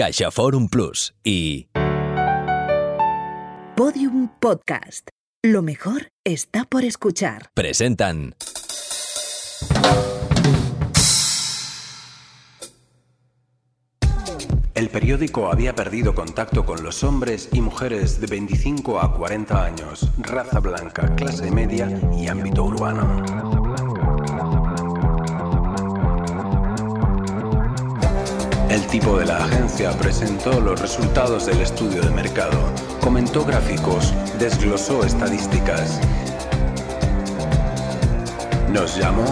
Caixa Forum Plus y Podium Podcast. Lo mejor está por escuchar. presentan El periódico había perdido contacto con los hombres y mujeres de 25 a 40 años, raza blanca, clase media y ámbito urbano. El tipo de la agencia presentó los resultados del estudio de mercado, comentó gráficos, desglosó estadísticas. Nos llamó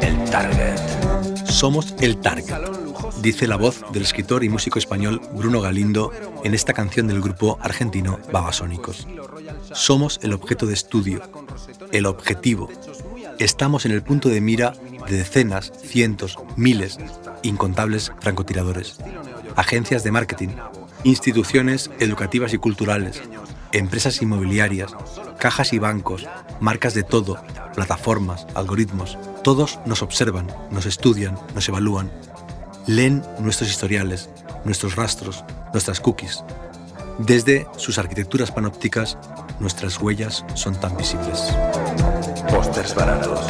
el Target. Somos el Target, dice la voz del escritor y músico español Bruno Galindo en esta canción del grupo argentino Babasónicos. Somos el objeto de estudio, el objetivo. Estamos en el punto de mira de decenas, cientos, miles, incontables francotiradores, agencias de marketing, instituciones educativas y culturales, empresas inmobiliarias, cajas y bancos, marcas de todo, plataformas, algoritmos, todos nos observan, nos estudian, nos evalúan, leen nuestros historiales, nuestros rastros, nuestras cookies. Desde sus arquitecturas panópticas, nuestras huellas son tan visibles. Baratos.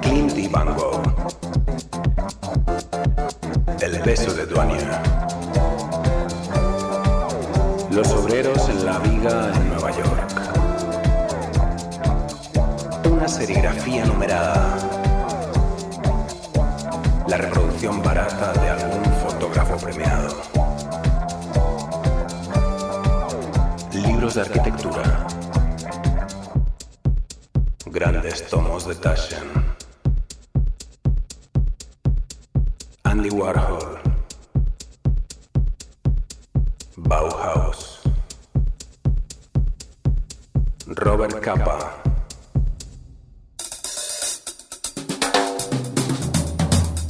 Clint y Van Gogh. El beso de Duania. Los obreros en la viga en Nueva York. Una serigrafía numerada. La reproducción barata de algún fotógrafo premiado. Libros de arquitectura. Grandes tomos de Taschen. Andy Warhol. Bauhaus. Robert Capa.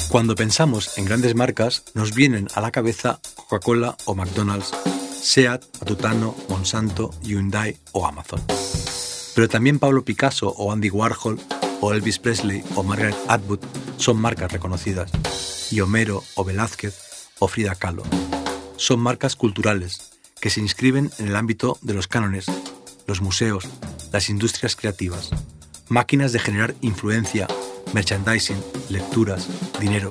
Cuando pensamos en grandes marcas, nos vienen a la cabeza Coca-Cola o McDonald's, Seat, Atutano, Monsanto, Hyundai o Amazon. Pero también Pablo Picasso o Andy Warhol o Elvis Presley o Margaret Atwood son marcas reconocidas. Y Homero o Velázquez o Frida Kahlo. Son marcas culturales que se inscriben en el ámbito de los cánones, los museos, las industrias creativas, máquinas de generar influencia, merchandising, lecturas, dinero.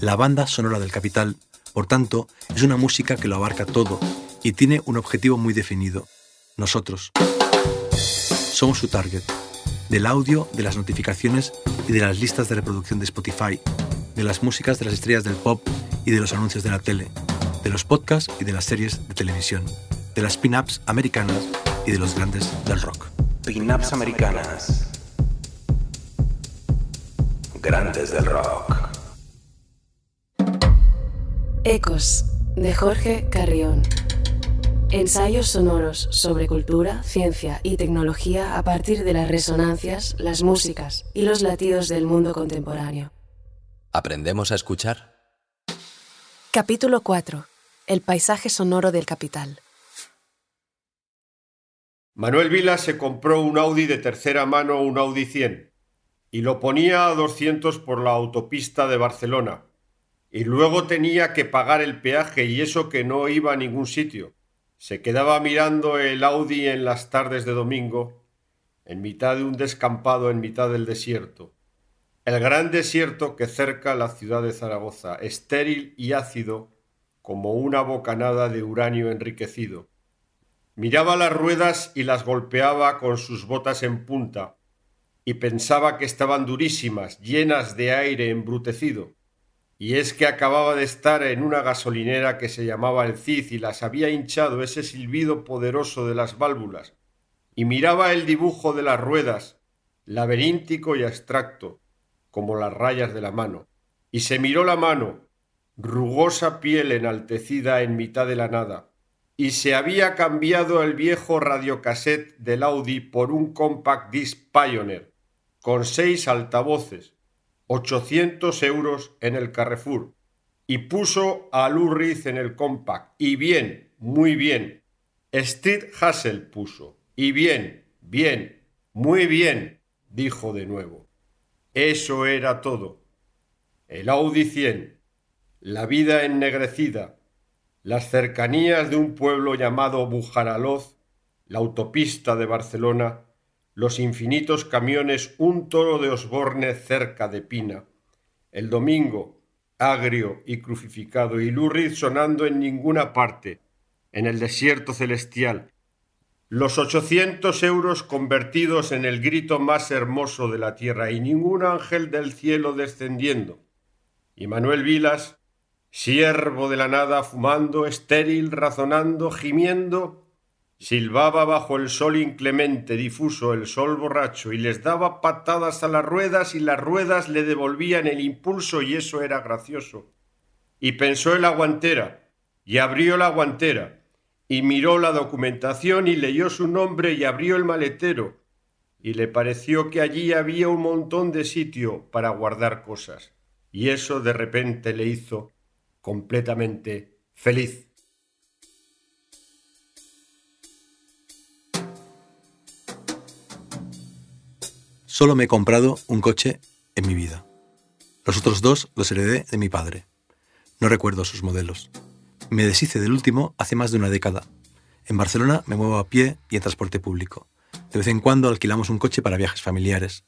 La banda sonora del capital, por tanto, es una música que lo abarca todo y tiene un objetivo muy definido, nosotros. Somos su target, del audio, de las notificaciones y de las listas de reproducción de Spotify, de las músicas de las estrellas del pop y de los anuncios de la tele, de los podcasts y de las series de televisión, de las pin-ups americanas y de los grandes del rock. Pin-ups americanas. Grandes del rock. Ecos, de Jorge Carrión. Ensayos sonoros sobre cultura, ciencia y tecnología a partir de las resonancias, las músicas y los latidos del mundo contemporáneo. ¿Aprendemos a escuchar? Capítulo 4. El paisaje sonoro del capital. Manuel Vila se compró un Audi de tercera mano, un Audi 100, y lo ponía a 200 por la autopista de Barcelona, y luego tenía que pagar el peaje y eso que no iba a ningún sitio. Se quedaba mirando el Audi en las tardes de domingo, en mitad de un descampado en mitad del desierto. El gran desierto que cerca la ciudad de Zaragoza, estéril y ácido como una bocanada de uranio enriquecido. Miraba las ruedas y las golpeaba con sus botas en punta, y pensaba que estaban durísimas, llenas de aire embrutecido. Y es que acababa de estar en una gasolinera que se llamaba el Cid y las había hinchado ese silbido poderoso de las válvulas. Y miraba el dibujo de las ruedas, laberíntico y abstracto, como las rayas de la mano. Y se miró la mano, rugosa piel enaltecida en mitad de la nada, y se había cambiado el viejo radiocassette del Audi por un compact disc Pioneer, con seis altavoces, 800 euros en el Carrefour, y puso a Reed en el compact, y bien, muy bien. Street Hassel puso, y bien, bien, muy bien, dijo de nuevo. Eso era todo. El Audi 100, la vida ennegrecida, las cercanías de un pueblo llamado Bujaraloz, la autopista de Barcelona, los infinitos camiones, un toro de Osborne cerca de Pina, el domingo, agrio y crucificado, y Lurrid sonando en ninguna parte, en el desierto celestial, los ochocientos euros convertidos en el grito más hermoso de la tierra y ningún ángel del cielo descendiendo. Y Manuel Vilas, siervo de la nada, fumando, estéril, razonando, gimiendo, silbaba bajo el sol inclemente, difuso, el sol borracho, y les daba patadas a las ruedas y las ruedas le devolvían el impulso y eso era gracioso. Y pensó en la guantera, y abrió la guantera, y miró la documentación y leyó su nombre y abrió el maletero, y le pareció que allí había un montón de sitio para guardar cosas, y eso de repente le hizo completamente feliz. Solo me he comprado un coche en mi vida. Los otros dos los heredé de mi padre. No recuerdo sus modelos. Me deshice del último hace más de una década. En Barcelona me muevo a pie y en transporte público. De vez en cuando alquilamos un coche para viajes familiares.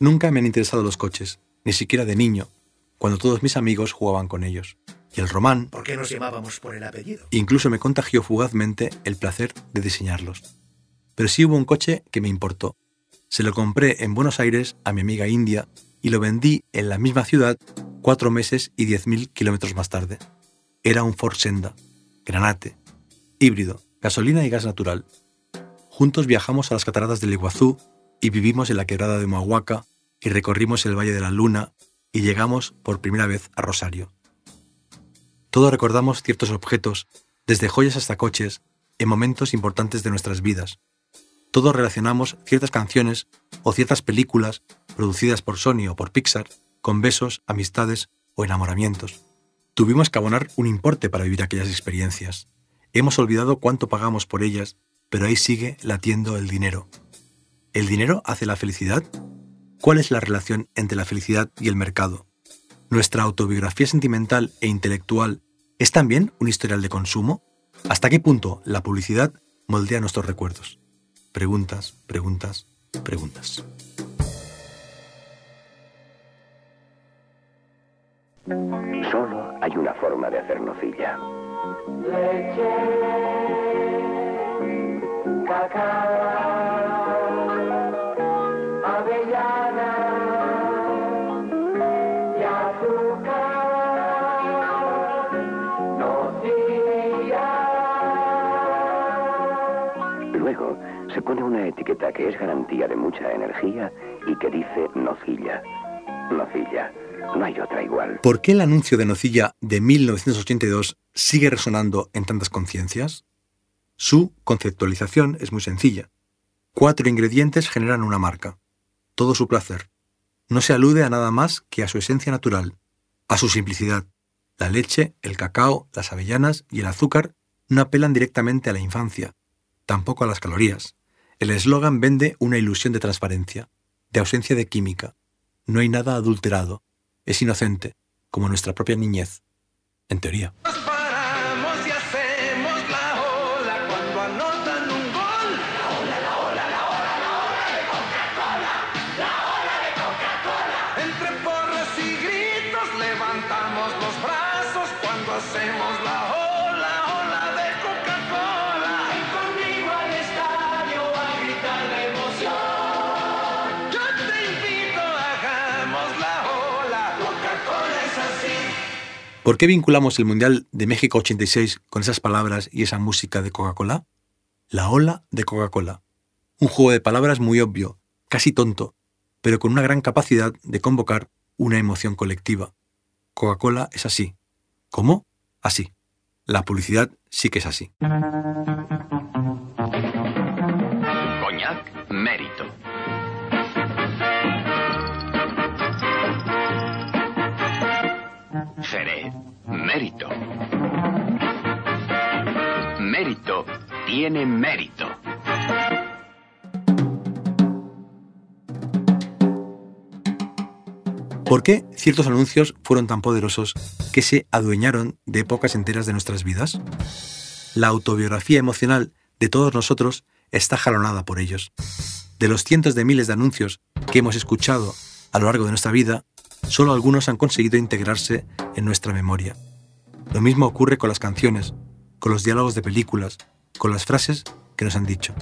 Nunca me han interesado los coches, ni siquiera de niño, cuando todos mis amigos jugaban con ellos. Y el román... ¿Por qué nos llamábamos por el apellido? Incluso me contagió fugazmente el placer de diseñarlos. Pero sí hubo un coche que me importó. Se lo compré en Buenos Aires a mi amiga India y lo vendí en la misma ciudad cuatro meses y diez mil kilómetros más tarde. Era un Ford Senda, granate, híbrido, gasolina y gas natural. Juntos viajamos a las cataratas del Iguazú y vivimos en la quebrada de Mahuaca y recorrimos el Valle de la Luna y llegamos por primera vez a Rosario. Todos recordamos ciertos objetos, desde joyas hasta coches, en momentos importantes de nuestras vidas. Todos relacionamos ciertas canciones o ciertas películas producidas por Sony o por Pixar con besos, amistades o enamoramientos. Tuvimos que abonar un importe para vivir aquellas experiencias. Hemos olvidado cuánto pagamos por ellas, pero ahí sigue latiendo el dinero. ¿El dinero hace la felicidad? ¿Cuál es la relación entre la felicidad y el mercado? ¿Nuestra autobiografía sentimental e intelectual es también un historial de consumo? ¿Hasta qué punto la publicidad moldea nuestros recuerdos? Preguntas, preguntas, preguntas. Solo hay una forma de hacer nocilla. Leche, cacao, se pone una etiqueta que es garantía de mucha energía y que dice nocilla. Nocilla. No hay otra igual. ¿Por qué el anuncio de Nocilla de 1982 sigue resonando en tantas conciencias? Su conceptualización es muy sencilla. Cuatro ingredientes generan una marca. Todo su placer. No se alude a nada más que a su esencia natural, a su simplicidad. La leche, el cacao, las avellanas y el azúcar no apelan directamente a la infancia, tampoco a las calorías. El eslogan vende una ilusión de transparencia, de ausencia de química. No hay nada adulterado, es inocente, como nuestra propia niñez, en teoría. ¿Por qué vinculamos el Mundial de México 86 con esas palabras y esa música de Coca-Cola? La ola de Coca-Cola. Un juego de palabras muy obvio, casi tonto, pero con una gran capacidad de convocar una emoción colectiva. Coca-Cola es así. ¿Cómo? Así. La publicidad sí que es así. Coñac Mérito. Mérito. Mérito tiene mérito. ¿Por qué ciertos anuncios fueron tan poderosos que se adueñaron de épocas enteras de nuestras vidas? La autobiografía emocional de todos nosotros está jalonada por ellos. De los cientos de miles de anuncios que hemos escuchado a lo largo de nuestra vida, solo algunos han conseguido integrarse en nuestra memoria. Lo mismo ocurre con las canciones, con los diálogos de películas, con las frases que nos han dicho.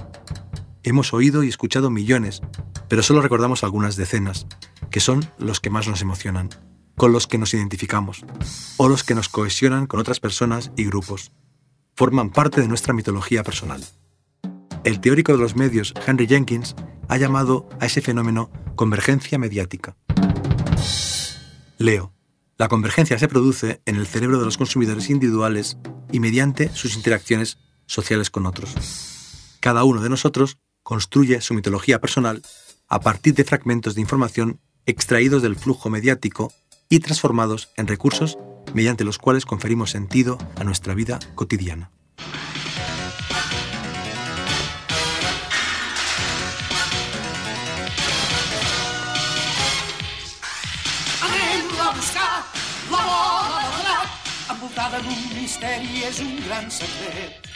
Hemos oído y escuchado millones, pero solo recordamos algunas decenas, que son los que más nos emocionan, con los que nos identificamos, o los que nos cohesionan con otras personas y grupos. Forman parte de nuestra mitología personal. El teórico de los medios, Henry Jenkins, ha llamado a ese fenómeno convergencia mediática. Leo. La convergencia se produce en el cerebro de los consumidores individuales y mediante sus interacciones sociales con otros. Cada uno de nosotros construye su mitología personal a partir de fragmentos de información extraídos del flujo mediático y transformados en recursos mediante los cuales conferimos sentido a nuestra vida cotidiana.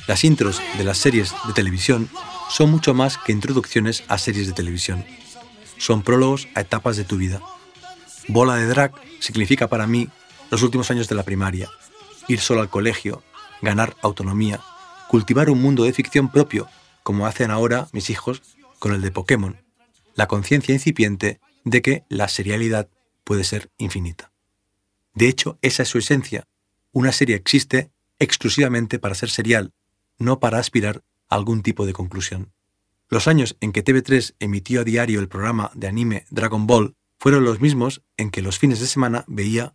Las intros de las series de televisión son mucho más que introducciones a series de televisión. Son prólogos a etapas de tu vida. Bola de drag significa para mí los últimos años de la primaria, ir solo al colegio, ganar autonomía, cultivar un mundo de ficción propio, como hacen ahora mis hijos con el de Pokémon, la conciencia incipiente de que la serialidad puede ser infinita. De hecho, esa es su esencia. Una serie existe exclusivamente para ser serial, no para aspirar a algún tipo de conclusión. Los años en que TV3 emitió a diario el programa de anime Dragon Ball fueron los mismos en que los fines de semana veía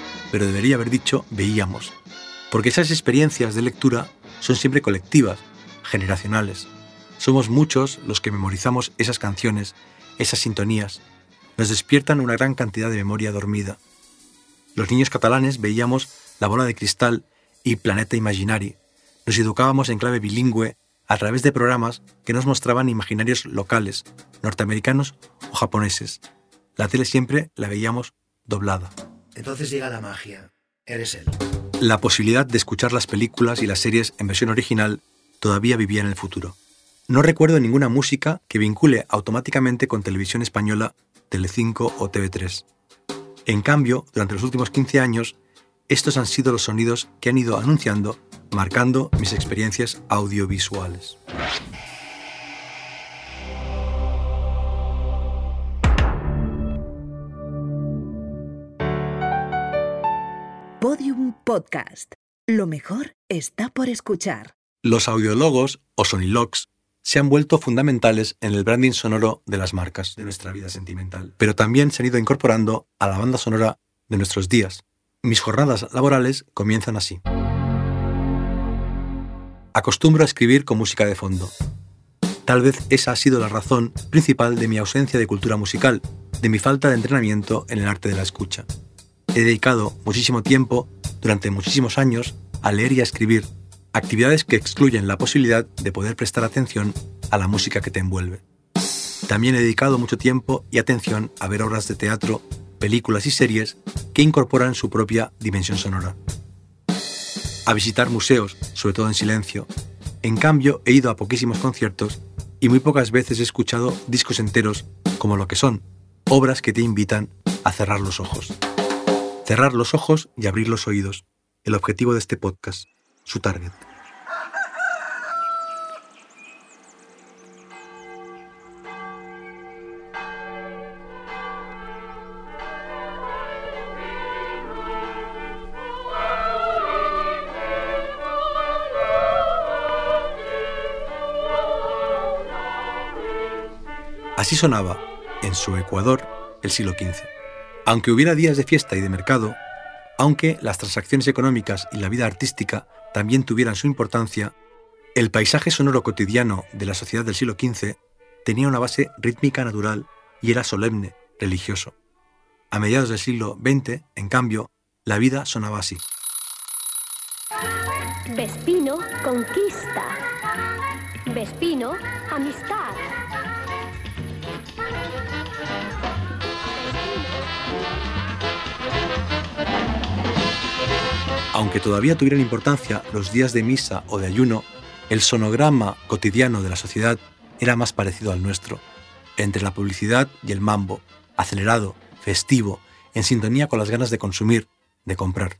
pero debería haber dicho veíamos, porque esas experiencias de lectura son siempre colectivas, generacionales. Somos muchos los que memorizamos esas canciones, esas sintonías. Nos despiertan una gran cantidad de memoria dormida. Los niños catalanes veíamos La bola de cristal y Planeta Imaginari. Nos educábamos en clave bilingüe a través de programas que nos mostraban imaginarios locales, norteamericanos o japoneses. La tele siempre la veíamos doblada. Entonces llega la magia. Eres él. La posibilidad de escuchar las películas y las series en versión original todavía vivía en el futuro. No recuerdo ninguna música que vincule automáticamente con televisión española, Telecinco o TV3. En cambio, durante los últimos 15 años, estos han sido los sonidos que han ido anunciando, marcando mis experiencias audiovisuales. Podcast. Lo mejor está por escuchar. Los audiólogos o sonilogs se han vuelto fundamentales en el branding sonoro de las marcas de nuestra vida sentimental, pero también se han ido incorporando a la banda sonora de nuestros días. Mis jornadas laborales comienzan así. Acostumbro a escribir con música de fondo. Tal vez esa ha sido la razón principal de mi ausencia de cultura musical, de mi falta de entrenamiento en el arte de la escucha. He dedicado muchísimo tiempo, durante muchísimos años, a leer y a escribir, actividades que excluyen la posibilidad de poder prestar atención a la música que te envuelve. También he dedicado mucho tiempo y atención a ver obras de teatro, películas y series que incorporan su propia dimensión sonora. A visitar museos, sobre todo en silencio. En cambio, he ido a poquísimos conciertos y muy pocas veces he escuchado discos enteros como lo que son, obras que te invitan a cerrar los ojos. Cerrar los ojos y abrir los oídos. El objetivo de este podcast. Su target. Así sonaba, en su Ecuador, el siglo XV. Aunque hubiera días de fiesta y de mercado, aunque las transacciones económicas y la vida artística también tuvieran su importancia, el paisaje sonoro cotidiano de la sociedad del siglo XV tenía una base rítmica natural y era solemne, religioso. A mediados del siglo XX, en cambio, la vida sonaba así. Vespino, conquista. Vespino, amistad. Aunque todavía tuvieran importancia los días de misa o de ayuno, el sonograma cotidiano de la sociedad era más parecido al nuestro, entre la publicidad y el mambo, acelerado, festivo, en sintonía con las ganas de consumir, de comprar.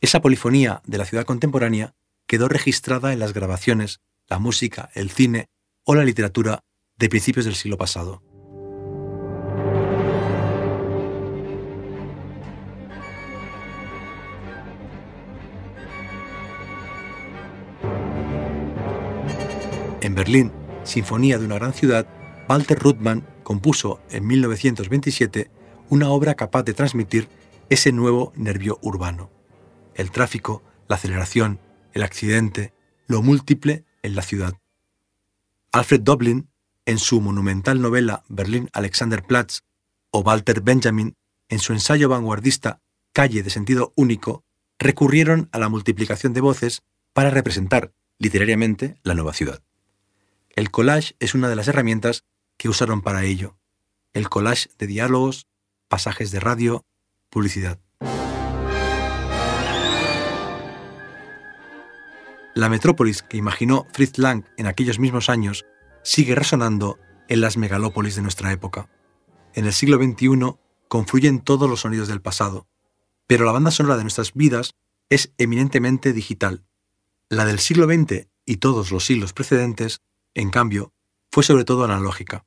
Esa polifonía de la ciudad contemporánea quedó registrada en las grabaciones, la música, el cine o la literatura de principios del siglo pasado. En Berlín, Sinfonía de una gran ciudad, Walter Ruttmann compuso en 1927 una obra capaz de transmitir ese nuevo nervio urbano. El tráfico, la aceleración, el accidente, lo múltiple en la ciudad. Alfred Doblin, en su monumental novela Berlín Alexanderplatz, o Walter Benjamin, en su ensayo vanguardista Calle de sentido único, recurrieron a la multiplicación de voces para representar literariamente la nueva ciudad. El collage es una de las herramientas que usaron para ello. El collage de diálogos, pasajes de radio, publicidad. La metrópolis que imaginó Fritz Lang en aquellos mismos años sigue resonando en las megalópolis de nuestra época. En el siglo XXI confluyen todos los sonidos del pasado, pero la banda sonora de nuestras vidas es eminentemente digital. La del siglo XX y todos los siglos precedentes en cambio, fue sobre todo analógica.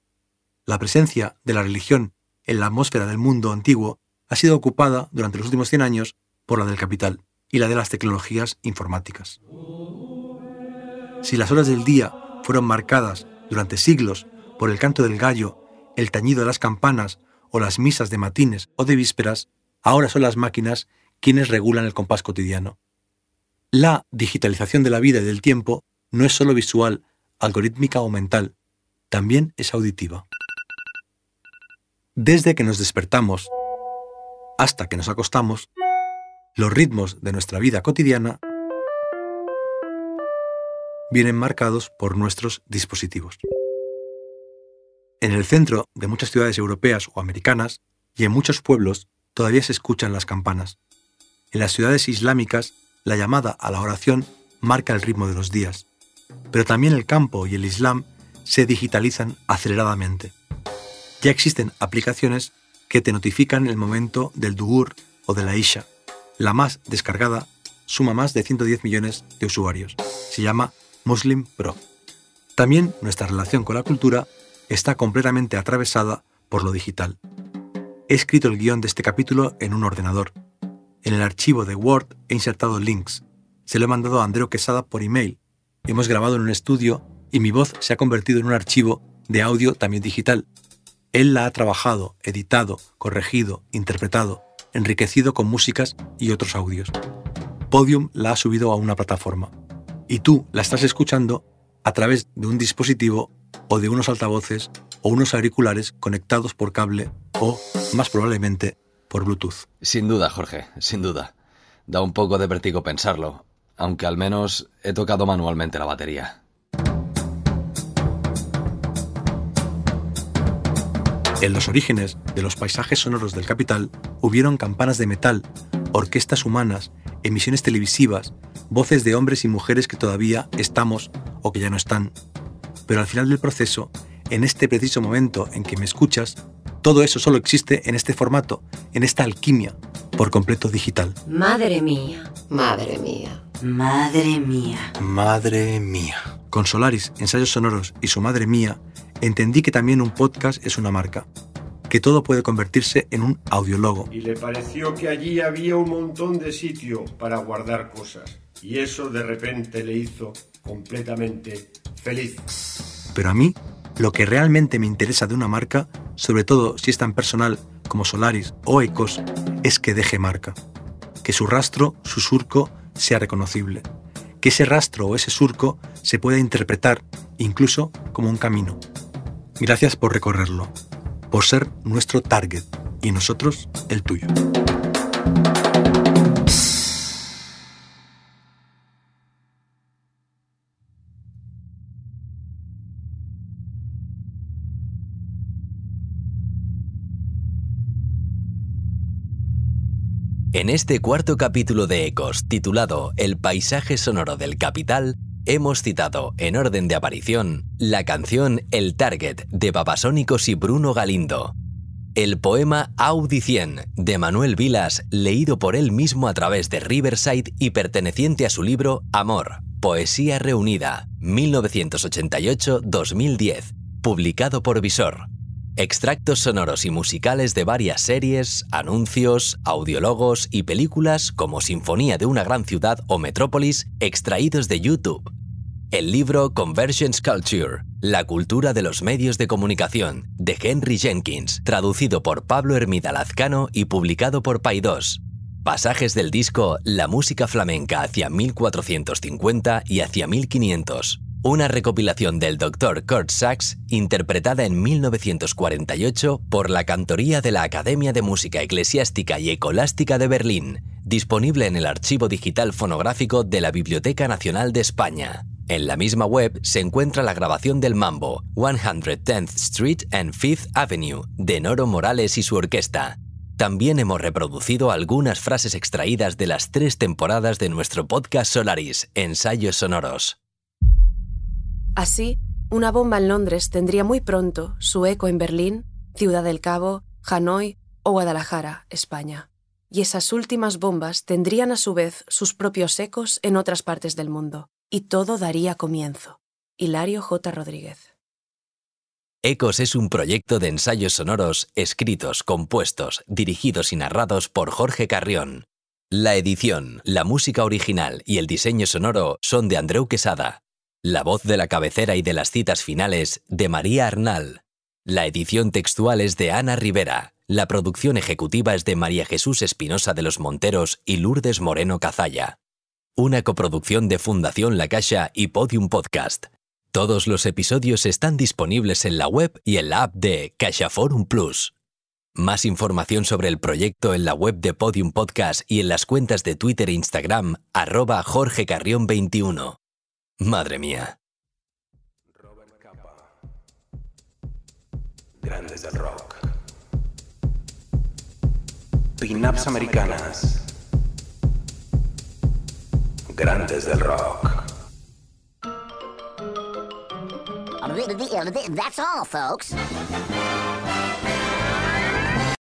La presencia de la religión en la atmósfera del mundo antiguo ha sido ocupada durante los últimos 100 años por la del capital y la de las tecnologías informáticas. Si las horas del día fueron marcadas durante siglos por el canto del gallo, el tañido de las campanas o las misas de matines o de vísperas, ahora son las máquinas quienes regulan el compás cotidiano. La digitalización de la vida y del tiempo no es solo visual, algorítmica o mental, también es auditiva. Desde que nos despertamos hasta que nos acostamos, los ritmos de nuestra vida cotidiana vienen marcados por nuestros dispositivos. En el centro de muchas ciudades europeas o americanas y en muchos pueblos todavía se escuchan las campanas. En las ciudades islámicas, la llamada a la oración marca el ritmo de los días pero también el campo y el Islam se digitalizan aceleradamente. Ya existen aplicaciones que te notifican el momento del Duhur o de la Isha. La más descargada suma más de 110 millones de usuarios. Se llama Muslim Pro. También nuestra relación con la cultura está completamente atravesada por lo digital. He escrito el guion de este capítulo en un ordenador. En el archivo de Word he insertado links. Se lo he mandado a Andreu Quesada por email hemos grabado en un estudio y mi voz se ha convertido en un archivo de audio también digital. Él la ha trabajado, editado, corregido, interpretado, enriquecido con músicas y otros audios. Podium la ha subido a una plataforma. Y tú la estás escuchando a través de un dispositivo o de unos altavoces o unos auriculares conectados por cable o, más probablemente, por Bluetooth. Sin duda, Jorge, sin duda. Da un poco de vértigo pensarlo, aunque al menos he tocado manualmente la batería. En los orígenes de los paisajes sonoros del capital hubieron campanas de metal, orquestas humanas, emisiones televisivas, voces de hombres y mujeres que todavía estamos o que ya no están. Pero al final del proceso, en este preciso momento en que me escuchas, todo eso solo existe en este formato, en esta alquimia, por completo digital. Madre mía, madre mía. Madre mía. Madre mía. Con Solaris, ensayos sonoros y su madre mía, entendí que también un podcast es una marca, que todo puede convertirse en un audiologo. Y le pareció que allí había un montón de sitio para guardar cosas. Y eso de repente le hizo completamente feliz. Pero a mí, lo que realmente me interesa de una marca, sobre todo si es tan personal como Solaris o Ecos, es que deje marca, que su rastro, su surco, sea reconocible, que ese rastro o ese surco se pueda interpretar incluso como un camino. Gracias por recorrerlo, por ser nuestro target y nosotros el tuyo. En este cuarto capítulo de Ecos, titulado El paisaje sonoro del capital, hemos citado, en orden de aparición, la canción El Target de Babasónicos y Bruno Galindo, el poema Audicien de Manuel Vilas, leído por él mismo a través de Riverside y perteneciente a su libro Amor, Poesía Reunida, 1988-2010, publicado por Visor extractos sonoros y musicales de varias series, anuncios, audiólogos y películas como Sinfonía de una gran ciudad o Metrópolis extraídos de YouTube. El libro Convergence Culture, La cultura de los medios de comunicación, de Henry Jenkins, traducido por Pablo Hermida Lazcano y publicado por Paidós. Pasajes del disco La música flamenca hacia 1450 y hacia 1500 una recopilación del Dr. Kurt Sachs interpretada en 1948 por la Cantoría de la Academia de Música Eclesiástica y Ecolástica de Berlín, disponible en el archivo digital fonográfico de la Biblioteca Nacional de España. En la misma web se encuentra la grabación del mambo 110th Street and Fifth Avenue de Noro Morales y su orquesta. También hemos reproducido algunas frases extraídas de las tres temporadas de nuestro podcast Solaris, Ensayos Sonoros. Así, una bomba en Londres tendría muy pronto su eco en Berlín, Ciudad del Cabo, Hanoi o Guadalajara, España. Y esas últimas bombas tendrían a su vez sus propios ecos en otras partes del mundo. Y todo daría comienzo. Hilario J. Rodríguez. Ecos es un proyecto de ensayos sonoros escritos, compuestos, dirigidos y narrados por Jorge Carrión. La edición, la música original y el diseño sonoro son de Andreu Quesada. La voz de la cabecera y de las citas finales de María Arnal. La edición textual es de Ana Rivera. La producción ejecutiva es de María Jesús Espinosa de los Monteros y Lourdes Moreno Cazalla. Una coproducción de Fundación La Caixa y Podium Podcast. Todos los episodios están disponibles en la web y en la app de CaixaForum Plus. Más información sobre el proyecto en la web de Podium Podcast y en las cuentas de Twitter e Instagram, arroba Jorge Carrión 21. Madre mía. Robert Capa. Grandes del rock. Pin-ups americanas. Grandes del rock. That's all, folks.